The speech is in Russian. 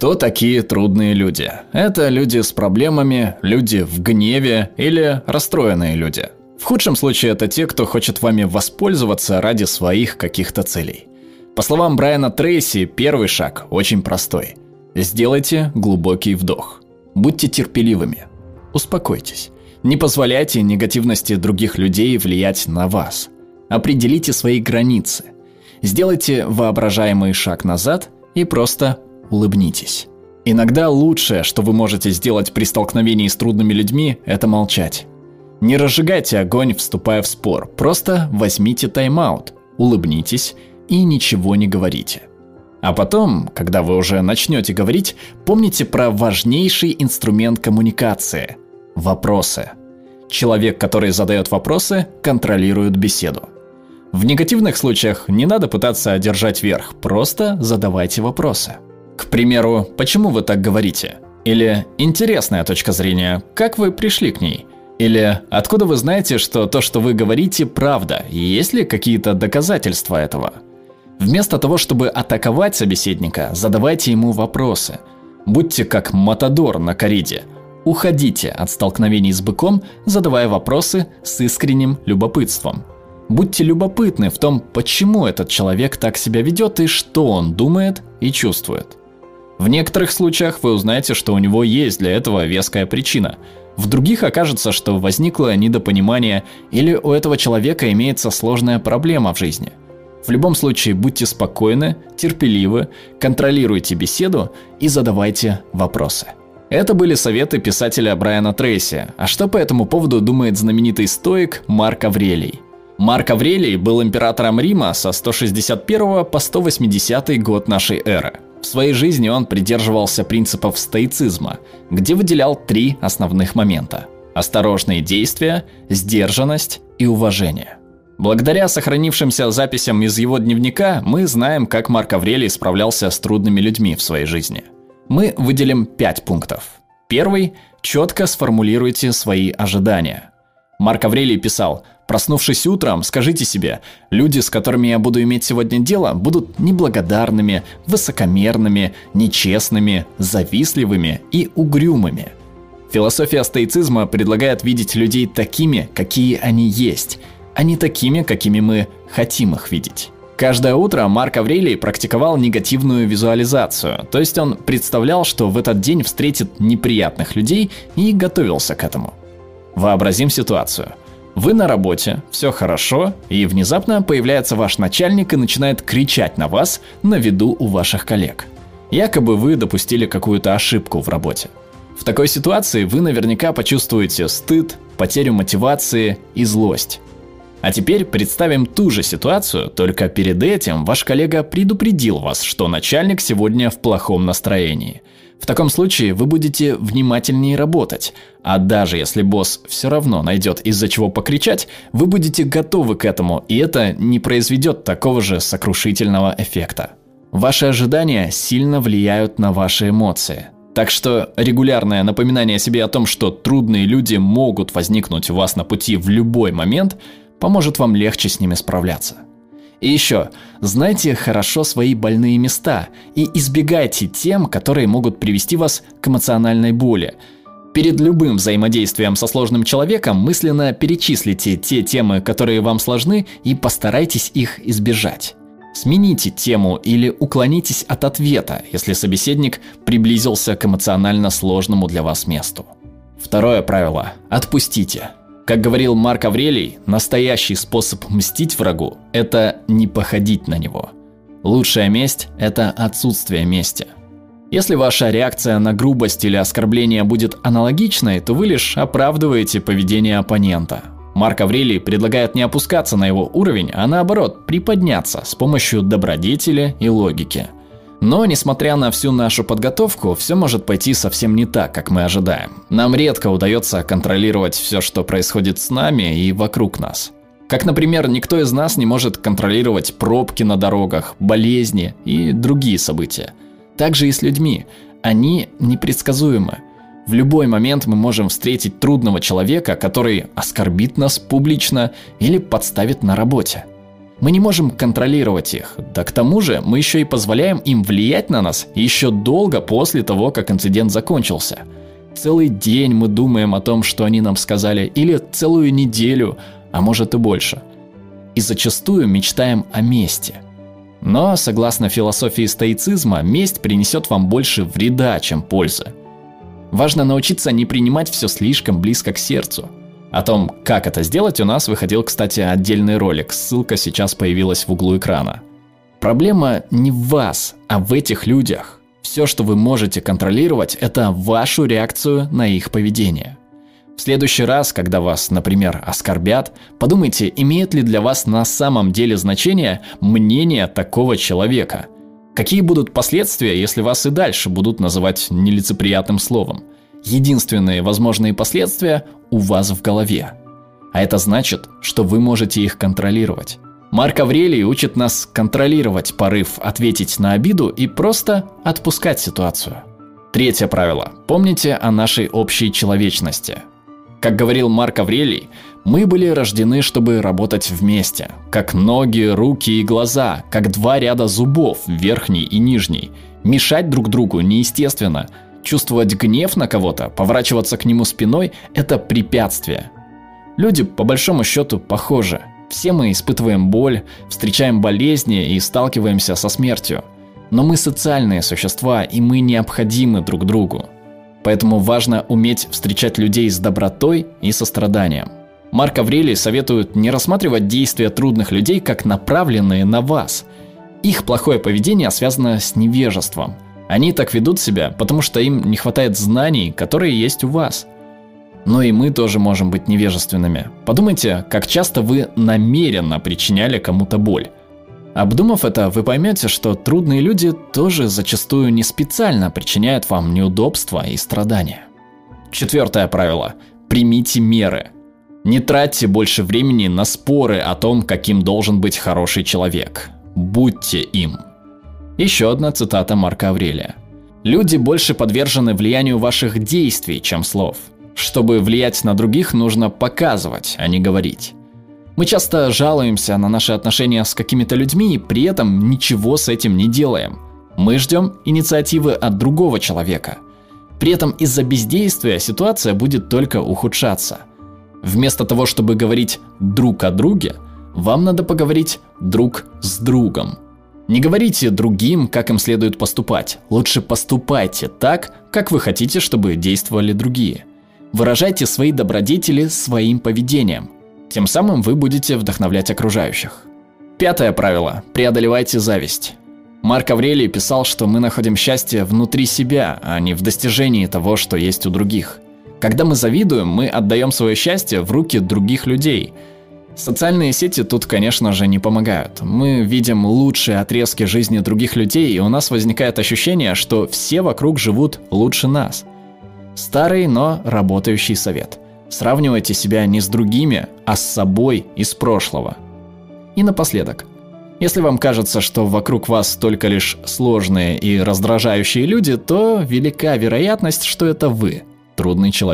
Кто такие трудные люди? Это люди с проблемами, люди в гневе или расстроенные люди. В худшем случае это те, кто хочет вами воспользоваться ради своих каких-то целей. По словам Брайана Трейси, первый шаг очень простой. Сделайте глубокий вдох. Будьте терпеливыми. Успокойтесь. Не позволяйте негативности других людей влиять на вас. Определите свои границы. Сделайте воображаемый шаг назад и просто улыбнитесь. Иногда лучшее, что вы можете сделать при столкновении с трудными людьми, это молчать. Не разжигайте огонь, вступая в спор, просто возьмите тайм-аут, улыбнитесь и ничего не говорите. А потом, когда вы уже начнете говорить, помните про важнейший инструмент коммуникации – вопросы. Человек, который задает вопросы, контролирует беседу. В негативных случаях не надо пытаться одержать верх, просто задавайте вопросы. Примеру, почему вы так говорите? Или интересная точка зрения, как вы пришли к ней? Или откуда вы знаете, что то, что вы говорите, правда? Есть ли какие-то доказательства этого? Вместо того, чтобы атаковать собеседника, задавайте ему вопросы. Будьте как Матадор на кориде. Уходите от столкновений с быком, задавая вопросы с искренним любопытством. Будьте любопытны в том, почему этот человек так себя ведет и что он думает и чувствует. В некоторых случаях вы узнаете, что у него есть для этого веская причина. В других окажется, что возникло недопонимание или у этого человека имеется сложная проблема в жизни. В любом случае, будьте спокойны, терпеливы, контролируйте беседу и задавайте вопросы. Это были советы писателя Брайана Трейси. А что по этому поводу думает знаменитый стоик Марк Аврелий? Марк Аврелий был императором Рима со 161 по 180 год нашей эры. В своей жизни он придерживался принципов стоицизма, где выделял три основных момента – осторожные действия, сдержанность и уважение. Благодаря сохранившимся записям из его дневника мы знаем, как Марк Аврелий справлялся с трудными людьми в своей жизни. Мы выделим пять пунктов. Первый – четко сформулируйте свои ожидания. Марк Аврелий писал, проснувшись утром, скажите себе, люди, с которыми я буду иметь сегодня дело, будут неблагодарными, высокомерными, нечестными, завистливыми и угрюмыми. Философия стоицизма предлагает видеть людей такими, какие они есть – а не такими, какими мы хотим их видеть. Каждое утро Марк Аврелий практиковал негативную визуализацию, то есть он представлял, что в этот день встретит неприятных людей и готовился к этому. Вообразим ситуацию. Вы на работе, все хорошо, и внезапно появляется ваш начальник и начинает кричать на вас на виду у ваших коллег. Якобы вы допустили какую-то ошибку в работе. В такой ситуации вы наверняка почувствуете стыд, потерю мотивации и злость. А теперь представим ту же ситуацию, только перед этим ваш коллега предупредил вас, что начальник сегодня в плохом настроении. В таком случае вы будете внимательнее работать, а даже если босс все равно найдет из-за чего покричать, вы будете готовы к этому, и это не произведет такого же сокрушительного эффекта. Ваши ожидания сильно влияют на ваши эмоции. Так что регулярное напоминание себе о том, что трудные люди могут возникнуть у вас на пути в любой момент, поможет вам легче с ними справляться. И еще, знайте хорошо свои больные места и избегайте тем, которые могут привести вас к эмоциональной боли. Перед любым взаимодействием со сложным человеком мысленно перечислите те темы, которые вам сложны, и постарайтесь их избежать. Смените тему или уклонитесь от ответа, если собеседник приблизился к эмоционально сложному для вас месту. Второе правило – отпустите. Как говорил Марк Аврелий, настоящий способ мстить врагу – это не походить на него. Лучшая месть – это отсутствие мести. Если ваша реакция на грубость или оскорбление будет аналогичной, то вы лишь оправдываете поведение оппонента. Марк Аврелий предлагает не опускаться на его уровень, а наоборот приподняться с помощью добродетели и логики – но, несмотря на всю нашу подготовку, все может пойти совсем не так, как мы ожидаем. Нам редко удается контролировать все, что происходит с нами и вокруг нас. Как, например, никто из нас не может контролировать пробки на дорогах, болезни и другие события. Также и с людьми. Они непредсказуемы. В любой момент мы можем встретить трудного человека, который оскорбит нас публично или подставит на работе. Мы не можем контролировать их. Да к тому же мы еще и позволяем им влиять на нас еще долго после того, как инцидент закончился. Целый день мы думаем о том, что они нам сказали, или целую неделю, а может и больше. И зачастую мечтаем о мести. Но, согласно философии стоицизма, месть принесет вам больше вреда, чем пользы. Важно научиться не принимать все слишком близко к сердцу – о том, как это сделать, у нас выходил, кстати, отдельный ролик, ссылка сейчас появилась в углу экрана. Проблема не в вас, а в этих людях. Все, что вы можете контролировать, это вашу реакцию на их поведение. В следующий раз, когда вас, например, оскорбят, подумайте, имеет ли для вас на самом деле значение мнение такого человека. Какие будут последствия, если вас и дальше будут называть нелицеприятным словом? Единственные возможные последствия у вас в голове. А это значит, что вы можете их контролировать. Марк Аврелий учит нас контролировать порыв ответить на обиду и просто отпускать ситуацию. Третье правило. Помните о нашей общей человечности. Как говорил Марк Аврелий, мы были рождены, чтобы работать вместе, как ноги, руки и глаза, как два ряда зубов, верхний и нижний. Мешать друг другу неестественно – Чувствовать гнев на кого-то, поворачиваться к нему спиной – это препятствие. Люди, по большому счету, похожи. Все мы испытываем боль, встречаем болезни и сталкиваемся со смертью. Но мы социальные существа, и мы необходимы друг другу. Поэтому важно уметь встречать людей с добротой и состраданием. Марк Аврелий советует не рассматривать действия трудных людей как направленные на вас. Их плохое поведение связано с невежеством – они так ведут себя, потому что им не хватает знаний, которые есть у вас. Но и мы тоже можем быть невежественными. Подумайте, как часто вы намеренно причиняли кому-то боль. Обдумав это, вы поймете, что трудные люди тоже зачастую не специально причиняют вам неудобства и страдания. Четвертое правило. Примите меры. Не тратьте больше времени на споры о том, каким должен быть хороший человек. Будьте им. Еще одна цитата Марка Аврелия. «Люди больше подвержены влиянию ваших действий, чем слов. Чтобы влиять на других, нужно показывать, а не говорить». Мы часто жалуемся на наши отношения с какими-то людьми и при этом ничего с этим не делаем. Мы ждем инициативы от другого человека. При этом из-за бездействия ситуация будет только ухудшаться. Вместо того, чтобы говорить друг о друге, вам надо поговорить друг с другом. Не говорите другим, как им следует поступать. Лучше поступайте так, как вы хотите, чтобы действовали другие. Выражайте свои добродетели своим поведением. Тем самым вы будете вдохновлять окружающих. Пятое правило. Преодолевайте зависть. Марк Аврелий писал, что мы находим счастье внутри себя, а не в достижении того, что есть у других. Когда мы завидуем, мы отдаем свое счастье в руки других людей – Социальные сети тут, конечно же, не помогают. Мы видим лучшие отрезки жизни других людей, и у нас возникает ощущение, что все вокруг живут лучше нас. Старый, но работающий совет. Сравнивайте себя не с другими, а с собой из прошлого. И напоследок. Если вам кажется, что вокруг вас только лишь сложные и раздражающие люди, то велика вероятность, что это вы, трудный человек.